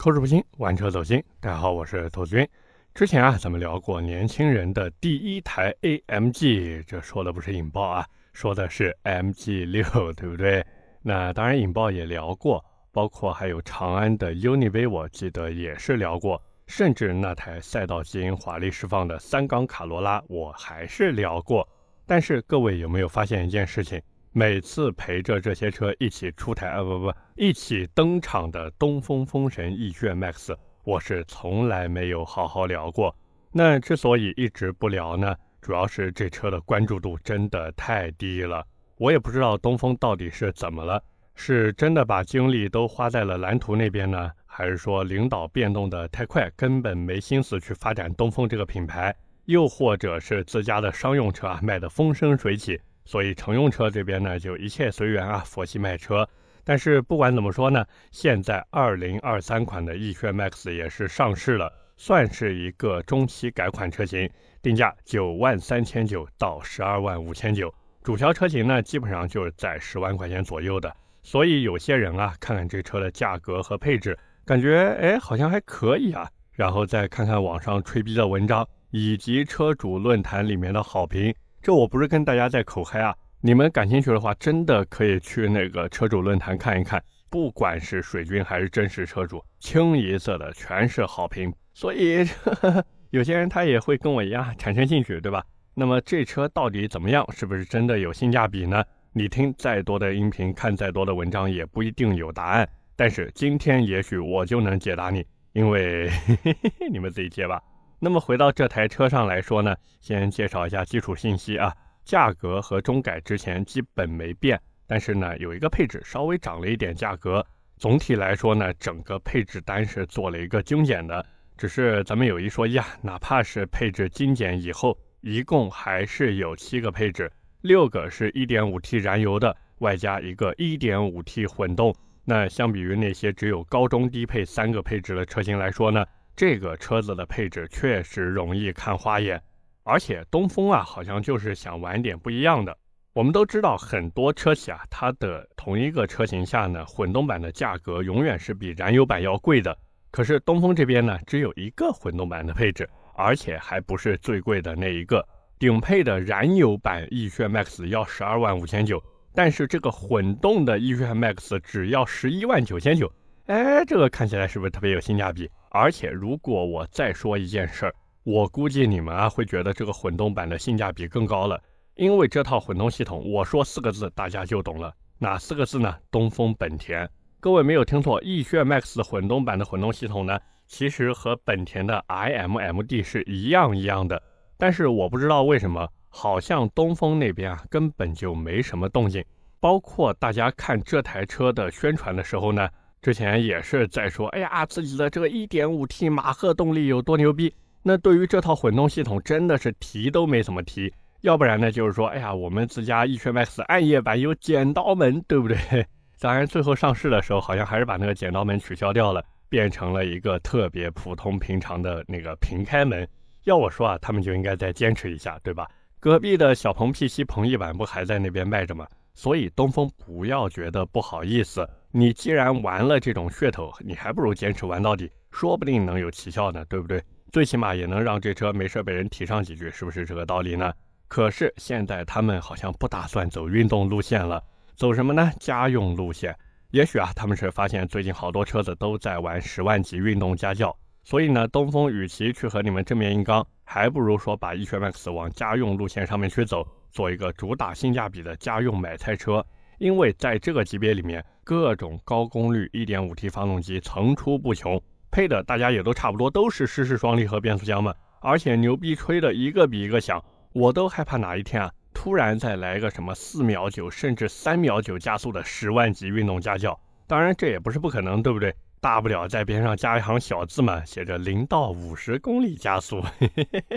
口齿不清，玩车走心。大家好，我是投资君。之前啊，咱们聊过年轻人的第一台 AMG，这说的不是引爆啊，说的是 MG 六，对不对？那当然，引爆也聊过，包括还有长安的 UNI-V，我记得也是聊过，甚至那台赛道基因华丽释放的三缸卡罗拉，我还是聊过。但是各位有没有发现一件事情？每次陪着这些车一起出台啊不不一起登场的东风风神奕炫 MAX，我是从来没有好好聊过。那之所以一直不聊呢，主要是这车的关注度真的太低了。我也不知道东风到底是怎么了，是真的把精力都花在了蓝图那边呢，还是说领导变动的太快，根本没心思去发展东风这个品牌？又或者是自家的商用车啊卖得风生水起？所以乘用车这边呢，就一切随缘啊，佛系卖车。但是不管怎么说呢，现在二零二三款的奕炫 MAX 也是上市了，算是一个中期改款车型，定价九万三千九到十二万五千九，主销车型呢基本上就是在十万块钱左右的。所以有些人啊，看看这车的价格和配置，感觉哎好像还可以啊，然后再看看网上吹逼的文章以及车主论坛里面的好评。这我不是跟大家在口嗨啊，你们感兴趣的话，真的可以去那个车主论坛看一看。不管是水军还是真实车主，清一色的全是好评。所以 有些人他也会跟我一样产生兴趣，对吧？那么这车到底怎么样？是不是真的有性价比呢？你听再多的音频，看再多的文章，也不一定有答案。但是今天也许我就能解答你，因为 你们自己接吧。那么回到这台车上来说呢，先介绍一下基础信息啊，价格和中改之前基本没变，但是呢有一个配置稍微涨了一点价格。总体来说呢，整个配置单是做了一个精简的，只是咱们有一说一啊，哪怕是配置精简以后，一共还是有七个配置，六个是 1.5T 燃油的，外加一个 1.5T 混动。那相比于那些只有高中低配三个配置的车型来说呢？这个车子的配置确实容易看花眼，而且东风啊，好像就是想玩点不一样的。我们都知道，很多车企啊，它的同一个车型下呢，混动版的价格永远是比燃油版要贵的。可是东风这边呢，只有一个混动版的配置，而且还不是最贵的那一个。顶配的燃油版奕炫 MAX 要十二万五千九，但是这个混动的奕炫 MAX 只要十一万九千九。哎，这个看起来是不是特别有性价比？而且，如果我再说一件事儿，我估计你们啊会觉得这个混动版的性价比更高了，因为这套混动系统，我说四个字大家就懂了，哪四个字呢？东风本田。各位没有听错，奕炫 MAX 混动版的混动系统呢，其实和本田的 iMMD 是一样一样的。但是我不知道为什么，好像东风那边啊根本就没什么动静。包括大家看这台车的宣传的时候呢。之前也是在说，哎呀，自己的这个 1.5T 马赫动力有多牛逼。那对于这套混动系统，真的是提都没怎么提。要不然呢，就是说，哎呀，我们自家奕炫 MAX 暗夜版有剪刀门，对不对？当然，最后上市的时候，好像还是把那个剪刀门取消掉了，变成了一个特别普通平常的那个平开门。要我说啊，他们就应该再坚持一下，对吧？隔壁的小鹏 P7 鹏翼版不还在那边卖着吗？所以东风不要觉得不好意思。你既然玩了这种噱头，你还不如坚持玩到底，说不定能有奇效呢，对不对？最起码也能让这车没事被人提上几句，是不是这个道理呢？可是现在他们好像不打算走运动路线了，走什么呢？家用路线。也许啊，他们是发现最近好多车子都在玩十万级运动家轿，所以呢，东风与其去和你们正面硬刚，还不如说把奕炫 MAX 往家用路线上面去走，做一个主打性价比的家用买菜车。因为在这个级别里面，各种高功率 1.5T 发动机层出不穷，配的大家也都差不多，都是湿式双离合变速箱嘛，而且牛逼吹的一个比一个响，我都害怕哪一天啊，突然再来个什么四秒九甚至三秒九加速的十万级运动家轿，当然这也不是不可能，对不对？大不了在边上加一行小字嘛，写着零到五十公里加速。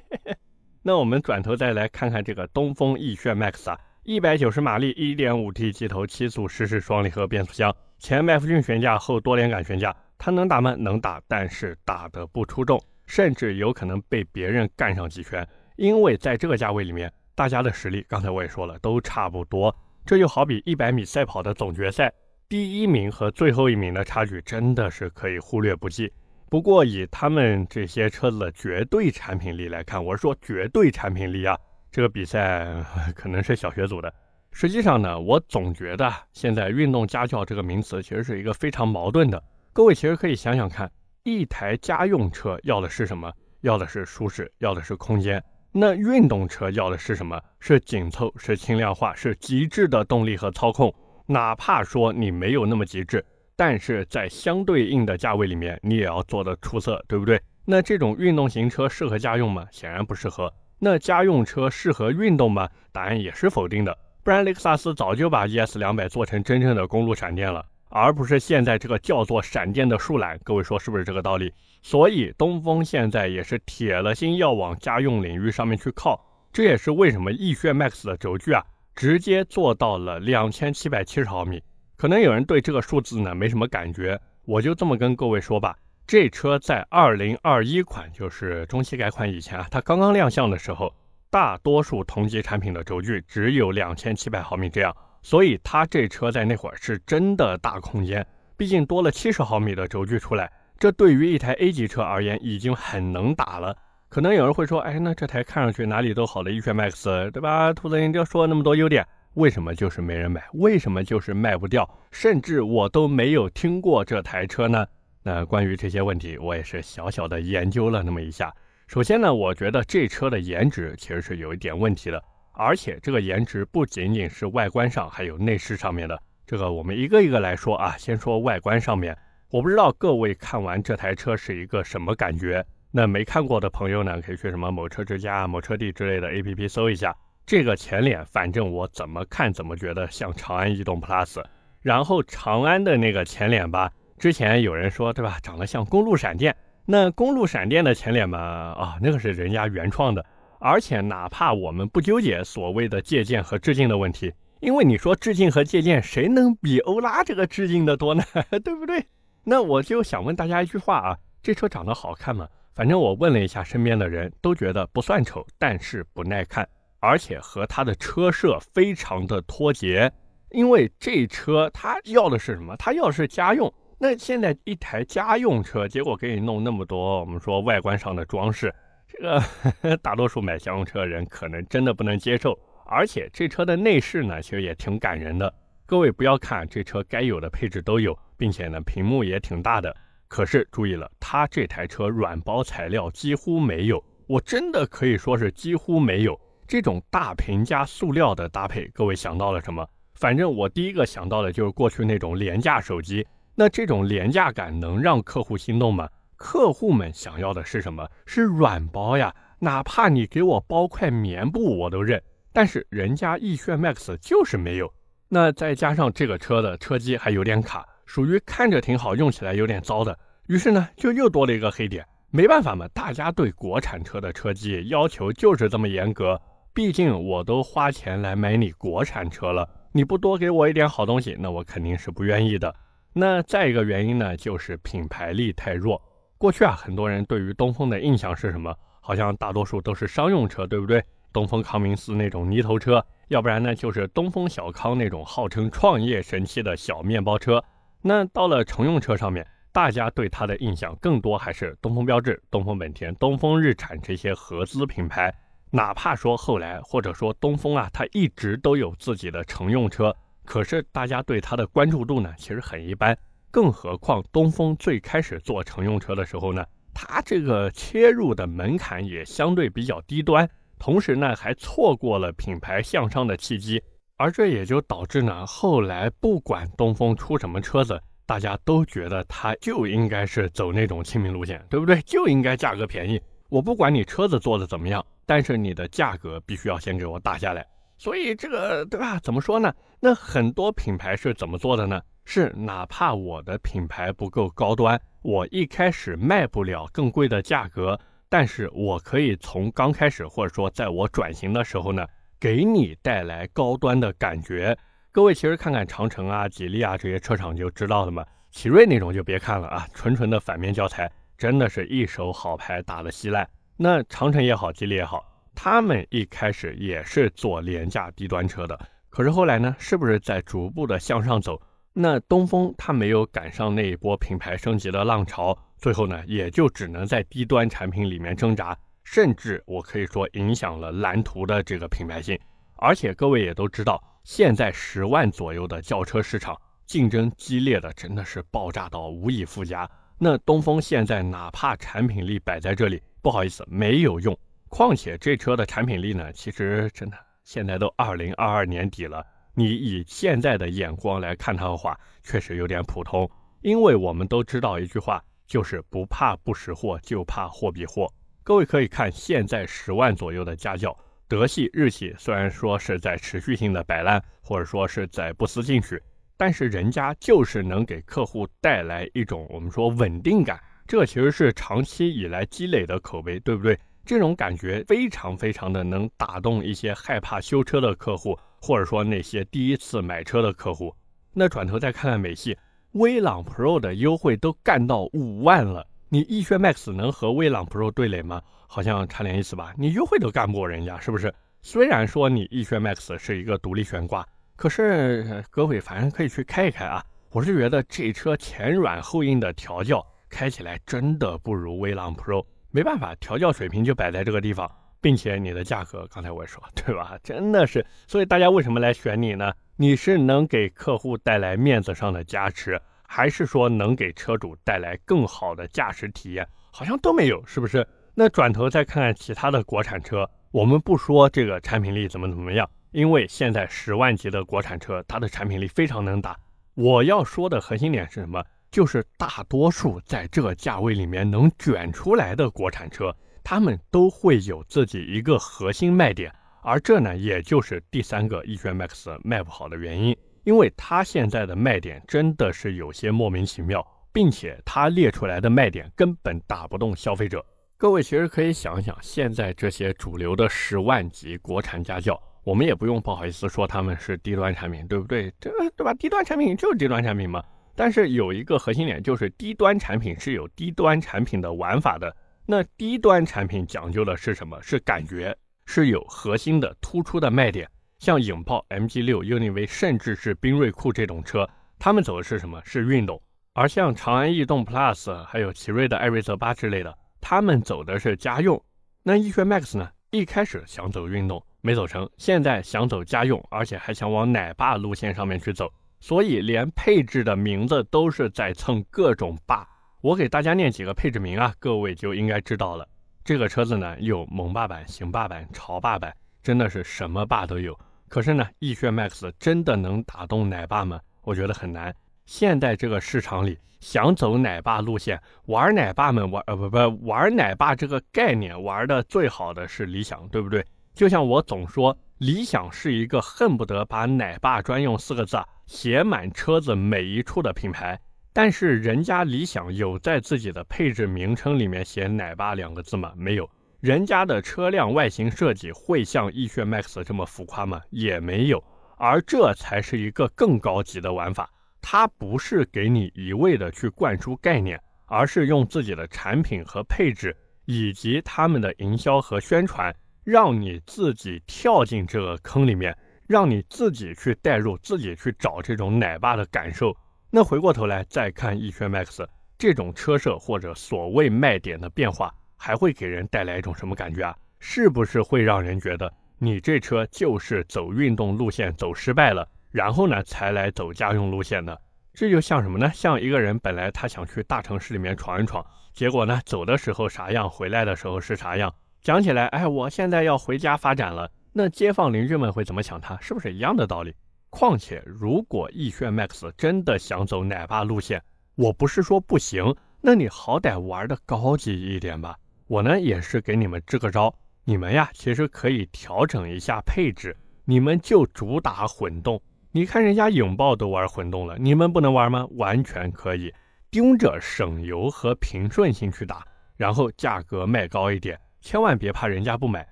那我们转头再来看看这个东风奕炫 MAX 啊。一百九十马力，1.5T 机头，七速湿式双离合变速箱，前麦弗逊悬架，后多连杆悬架，它能打吗？能打，但是打得不出众，甚至有可能被别人干上几拳。因为在这个价位里面，大家的实力，刚才我也说了，都差不多。这就好比一百米赛跑的总决赛，第一名和最后一名的差距真的是可以忽略不计。不过以他们这些车子的绝对产品力来看，我是说绝对产品力啊，这个比赛可能是小学组的。实际上呢，我总觉得现在“运动家轿”这个名词其实是一个非常矛盾的。各位其实可以想想看，一台家用车要的是什么？要的是舒适，要的是空间。那运动车要的是什么？是紧凑，是轻量化，是极致的动力和操控。哪怕说你没有那么极致，但是在相对应的价位里面，你也要做得出色，对不对？那这种运动型车适合家用吗？显然不适合。那家用车适合运动吗？答案也是否定的。不然雷克萨斯早就把 ES 两百做成真正的公路闪电了，而不是现在这个叫做闪电的树懒。各位说是不是这个道理？所以东风现在也是铁了心要往家用领域上面去靠。这也是为什么逸炫 MAX 的轴距啊，直接做到了两千七百七十毫米。可能有人对这个数字呢没什么感觉，我就这么跟各位说吧，这车在二零二一款，就是中期改款以前啊，它刚刚亮相的时候。大多数同级产品的轴距只有两千七百毫米这样，所以它这车在那会儿是真的大空间，毕竟多了七十毫米的轴距出来，这对于一台 A 级车而言已经很能打了。可能有人会说，哎，那这台看上去哪里都好的逸轩 MAX，对吧？兔子人就说了那么多优点，为什么就是没人买？为什么就是卖不掉？甚至我都没有听过这台车呢？那关于这些问题，我也是小小的研究了那么一下。首先呢，我觉得这车的颜值其实是有一点问题的，而且这个颜值不仅仅是外观上，还有内饰上面的。这个我们一个一个来说啊。先说外观上面，我不知道各位看完这台车是一个什么感觉。那没看过的朋友呢，可以去什么某车之家啊、某车帝之类的 APP 搜一下这个前脸。反正我怎么看怎么觉得像长安逸动 Plus。然后长安的那个前脸吧，之前有人说对吧，长得像公路闪电。那公路闪电的前脸嘛，啊，那个是人家原创的，而且哪怕我们不纠结所谓的借鉴和致敬的问题，因为你说致敬和借鉴，谁能比欧拉这个致敬的多呢？对不对？那我就想问大家一句话啊，这车长得好看吗？反正我问了一下身边的人，都觉得不算丑，但是不耐看，而且和它的车设非常的脱节，因为这车它要的是什么？它要的是家用。那现在一台家用车，结果给你弄那么多，我们说外观上的装饰，这个 大多数买家用车的人可能真的不能接受。而且这车的内饰呢，其实也挺感人的。各位不要看这车该有的配置都有，并且呢屏幕也挺大的。可是注意了，它这台车软包材料几乎没有，我真的可以说是几乎没有这种大屏加塑料的搭配。各位想到了什么？反正我第一个想到的就是过去那种廉价手机。那这种廉价感能让客户心动吗？客户们想要的是什么？是软包呀，哪怕你给我包块棉布我都认。但是人家逸炫 MAX 就是没有。那再加上这个车的车机还有点卡，属于看着挺好，用起来有点糟的。于是呢，就又多了一个黑点。没办法嘛，大家对国产车的车机要求就是这么严格。毕竟我都花钱来买你国产车了，你不多给我一点好东西，那我肯定是不愿意的。那再一个原因呢，就是品牌力太弱。过去啊，很多人对于东风的印象是什么？好像大多数都是商用车，对不对？东风康明斯那种泥头车，要不然呢，就是东风小康那种号称创业神器的小面包车。那到了乘用车上面，大家对它的印象更多还是东风标致、东风本田、东风日产这些合资品牌。哪怕说后来，或者说东风啊，它一直都有自己的乘用车。可是大家对它的关注度呢，其实很一般。更何况东风最开始做乘用车的时候呢，它这个切入的门槛也相对比较低端，同时呢还错过了品牌向上的契机，而这也就导致呢后来不管东风出什么车子，大家都觉得它就应该是走那种亲民路线，对不对？就应该价格便宜。我不管你车子做的怎么样，但是你的价格必须要先给我打下来。所以这个对吧？怎么说呢？那很多品牌是怎么做的呢？是哪怕我的品牌不够高端，我一开始卖不了更贵的价格，但是我可以从刚开始或者说在我转型的时候呢，给你带来高端的感觉。各位其实看看长城啊、吉利啊这些车厂就知道了嘛。奇瑞那种就别看了啊，纯纯的反面教材，真的是一手好牌打得稀烂。那长城也好，吉利也好。他们一开始也是做廉价低端车的，可是后来呢，是不是在逐步的向上走？那东风它没有赶上那一波品牌升级的浪潮，最后呢也就只能在低端产品里面挣扎，甚至我可以说影响了蓝图的这个品牌性。而且各位也都知道，现在十万左右的轿车市场竞争激烈的真的是爆炸到无以复加。那东风现在哪怕产品力摆在这里，不好意思，没有用。况且这车的产品力呢，其实真的现在都二零二二年底了，你以现在的眼光来看它的话，确实有点普通。因为我们都知道一句话，就是不怕不识货，就怕货比货。各位可以看现在十万左右的家轿。德系、日系虽然说是在持续性的摆烂，或者说是在不思进取，但是人家就是能给客户带来一种我们说稳定感，这其实是长期以来积累的口碑，对不对？这种感觉非常非常的能打动一些害怕修车的客户，或者说那些第一次买车的客户。那转头再看看美系，威朗 Pro 的优惠都干到五万了。你逸轩 Max 能和威朗 Pro 对垒吗？好像差点意思吧。你优惠都干不过人家，是不是？虽然说你逸轩 Max 是一个独立悬挂，可是各位反正可以去开一开啊。我是觉得这车前软后硬的调教开起来真的不如威朗 Pro。没办法，调教水平就摆在这个地方，并且你的价格，刚才我也说，对吧？真的是，所以大家为什么来选你呢？你是能给客户带来面子上的加持？还是说能给车主带来更好的驾驶体验，好像都没有，是不是？那转头再看看其他的国产车，我们不说这个产品力怎么怎么样，因为现在十万级的国产车，它的产品力非常能打。我要说的核心点是什么？就是大多数在这个价位里面能卷出来的国产车，他们都会有自己一个核心卖点，而这呢，也就是第三个逸轩 MAX 卖不好的原因。因为它现在的卖点真的是有些莫名其妙，并且它列出来的卖点根本打不动消费者。各位其实可以想想，现在这些主流的十万级国产家轿，我们也不用不好意思说他们是低端产品，对不对？这对吧？低端产品就是低端产品嘛。但是有一个核心点，就是低端产品是有低端产品的玩法的。那低端产品讲究的是什么？是感觉，是有核心的突出的卖点。像影豹、MG6、UNI-V，甚至是缤瑞酷这种车，他们走的是什么？是运动。而像长安逸动 Plus，还有奇瑞的艾瑞泽八之类的，他们走的是家用。那逸轩 Max 呢？一开始想走运动，没走成，现在想走家用，而且还想往奶爸路线上面去走，所以连配置的名字都是在蹭各种霸。我给大家念几个配置名啊，各位就应该知道了。这个车子呢，有萌霸版、型霸版、潮霸版，真的是什么霸都有。可是呢，逸轩 Max 真的能打动奶爸吗？我觉得很难。现在这个市场里，想走奶爸路线，玩奶爸们玩呃不不玩奶爸这个概念玩的最好的是理想，对不对？就像我总说，理想是一个恨不得把奶爸专用四个字写满车子每一处的品牌，但是人家理想有在自己的配置名称里面写奶爸两个字吗？没有。人家的车辆外形设计会像逸轩 Max 这么浮夸吗？也没有，而这才是一个更高级的玩法。它不是给你一味的去灌输概念，而是用自己的产品和配置，以及他们的营销和宣传，让你自己跳进这个坑里面，让你自己去代入，自己去找这种奶爸的感受。那回过头来再看逸轩 Max 这种车设或者所谓卖点的变化。还会给人带来一种什么感觉啊？是不是会让人觉得你这车就是走运动路线走失败了，然后呢才来走家用路线的？这就像什么呢？像一个人本来他想去大城市里面闯一闯，结果呢走的时候啥样，回来的时候是啥样。讲起来，哎，我现在要回家发展了，那街坊邻居们会怎么想他？是不是一样的道理？况且，如果逸轩 Max 真的想走奶爸路线，我不是说不行，那你好歹玩的高级一点吧。我呢也是给你们支个招，你们呀其实可以调整一下配置，你们就主打混动。你看人家影豹都玩混动了，你们不能玩吗？完全可以，盯着省油和平顺性去打，然后价格卖高一点，千万别怕人家不买。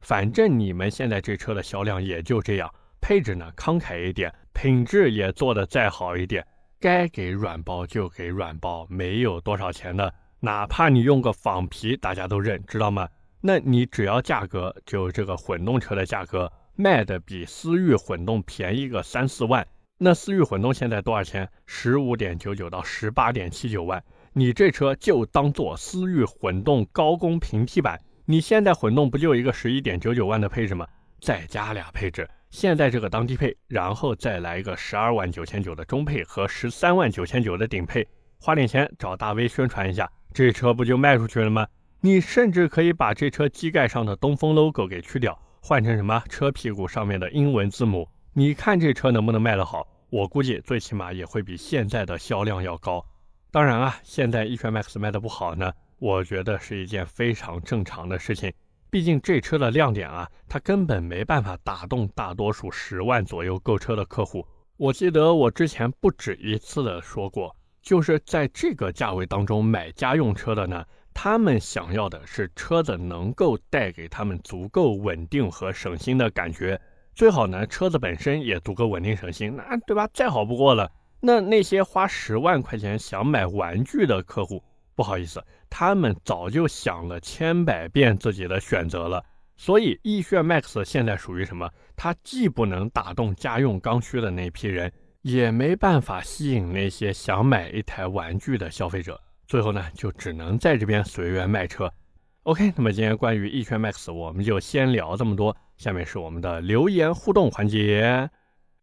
反正你们现在这车的销量也就这样，配置呢慷慨一点，品质也做得再好一点，该给软包就给软包，没有多少钱的。哪怕你用个仿皮，大家都认，知道吗？那你只要价格就这个混动车的价格卖的比思域混动便宜个三四万，那思域混动现在多少钱？十五点九九到十八点七九万。你这车就当做思域混动高功平替版。你现在混动不就一个十一点九九万的配置吗？再加俩配置，现在这个当低配，然后再来一个十二万九千九的中配和十三万九千九的顶配，花点钱找大 V 宣传一下，这车不就卖出去了吗？你甚至可以把这车机盖上的东风 logo 给去掉，换成什么车屁股上面的英文字母。你看这车能不能卖得好？我估计最起码也会比现在的销量要高。当然啊，现在逸轩 MAX 卖的不好呢，我觉得是一件非常正常的事情。毕竟这车的亮点啊，它根本没办法打动大多数十万左右购车的客户。我记得我之前不止一次的说过，就是在这个价位当中买家用车的呢。他们想要的是车子能够带给他们足够稳定和省心的感觉，最好呢车子本身也足够稳定省心，那对吧？再好不过了。那那些花十万块钱想买玩具的客户，不好意思，他们早就想了千百遍自己的选择了。所以逸炫 MAX 现在属于什么？它既不能打动家用刚需的那批人，也没办法吸引那些想买一台玩具的消费者。最后呢，就只能在这边随缘卖车。OK，那么今天关于逸轩 MAX，我们就先聊这么多。下面是我们的留言互动环节。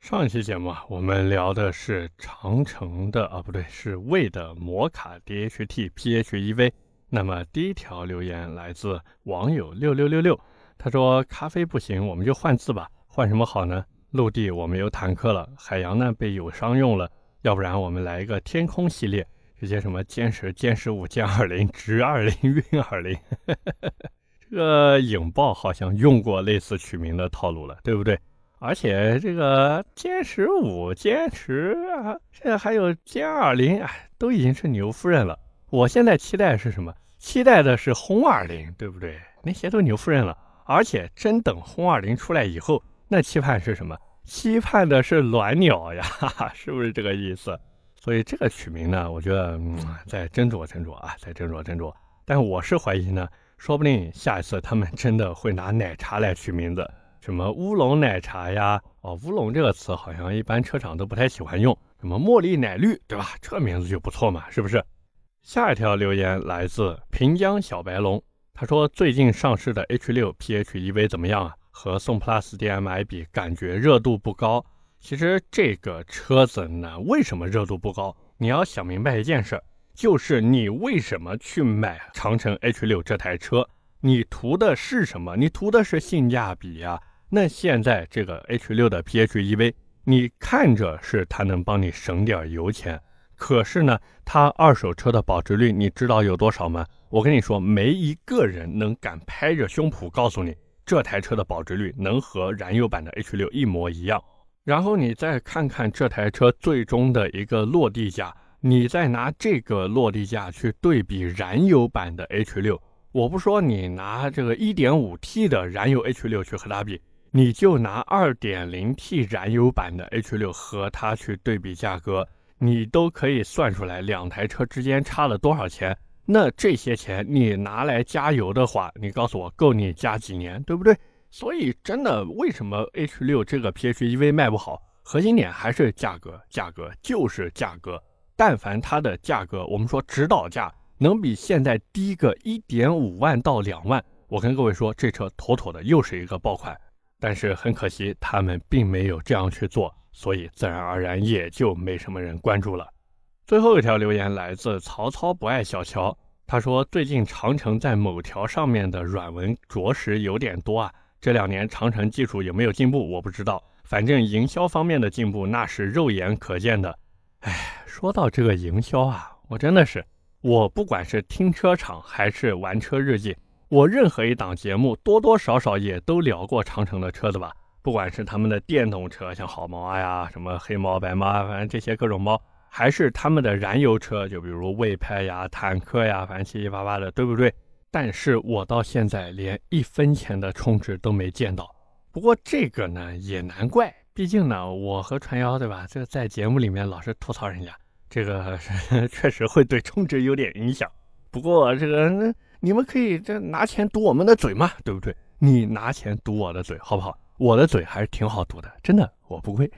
上一期节目啊，我们聊的是长城的啊，不对，是魏的摩卡 DHT PHEV。那么第一条留言来自网友六六六六，他说：“咖啡不行，我们就换字吧。换什么好呢？陆地我们有坦克了，海洋呢被友商用了，要不然我们来一个天空系列。”这些什么歼十、歼十五、歼二零、直二零、运二零，这个影豹好像用过类似取名的套路了，对不对？而且这个歼十五、歼十啊，现在还有歼二零，啊，都已经是牛夫人了。我现在期待是什么？期待的是轰二零，对不对？那些都牛夫人了。而且真等轰二零出来以后，那期盼是什么？期盼的是鸾鸟呀，哈哈，是不是这个意思？所以这个取名呢，我觉得嗯，再斟酌斟酌啊，再斟酌斟酌。但我是怀疑呢，说不定下一次他们真的会拿奶茶来取名字，什么乌龙奶茶呀，哦，乌龙这个词好像一般车厂都不太喜欢用，什么茉莉奶绿，对吧？这名字就不错嘛，是不是？下一条留言来自平江小白龙，他说最近上市的 H6 PHEV 怎么样啊？和宋 PLUS DM-i 比，感觉热度不高。其实这个车子呢，为什么热度不高？你要想明白一件事，就是你为什么去买长城 H6 这台车？你图的是什么？你图的是性价比呀。那现在这个 H6 的 PHEV，你看着是它能帮你省点油钱，可是呢，它二手车的保值率你知道有多少吗？我跟你说，没一个人能敢拍着胸脯告诉你，这台车的保值率能和燃油版的 H6 一模一样。然后你再看看这台车最终的一个落地价，你再拿这个落地价去对比燃油版的 H6，我不说你拿这个 1.5T 的燃油 H6 去和它比，你就拿 2.0T 燃油版的 H6 和它去对比价格，你都可以算出来两台车之间差了多少钱。那这些钱你拿来加油的话，你告诉我够你加几年，对不对？所以，真的，为什么 H 六这个 PHEV 卖不好？核心点还是价格，价格就是价格。但凡它的价格，我们说指导价能比现在低个一点五万到两万，我跟各位说，这车妥妥的又是一个爆款。但是很可惜，他们并没有这样去做，所以自然而然也就没什么人关注了。最后一条留言来自曹操不爱小乔，他说最近长城在某条上面的软文着实有点多啊。这两年长城技术有没有进步，我不知道。反正营销方面的进步那是肉眼可见的。哎，说到这个营销啊，我真的是，我不管是听车场还是玩车日记，我任何一档节目多多少少也都聊过长城的车子吧。不管是他们的电动车，像好猫呀、什么黑猫、白猫，反正这些各种猫，还是他们的燃油车，就比如魏派呀、坦克呀，反正七七八八的，对不对？但是我到现在连一分钱的充值都没见到。不过这个呢也难怪，毕竟呢我和传谣对吧？这个在节目里面老是吐槽人家，这个 确实会对充值有点影响。不过这个 你们可以这拿钱堵我们的嘴嘛，对不对？你拿钱堵我的嘴好不好？我的嘴还是挺好堵的，真的，我不贵。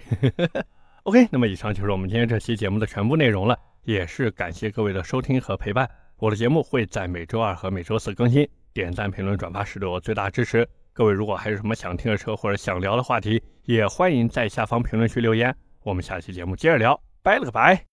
OK，那么以上就是我们今天这期节目的全部内容了，也是感谢各位的收听和陪伴。我的节目会在每周二和每周四更新，点赞、评论、转发是对我最大支持。各位如果还有什么想听的车或者想聊的话题，也欢迎在下方评论区留言。我们下期节目接着聊，拜了个拜。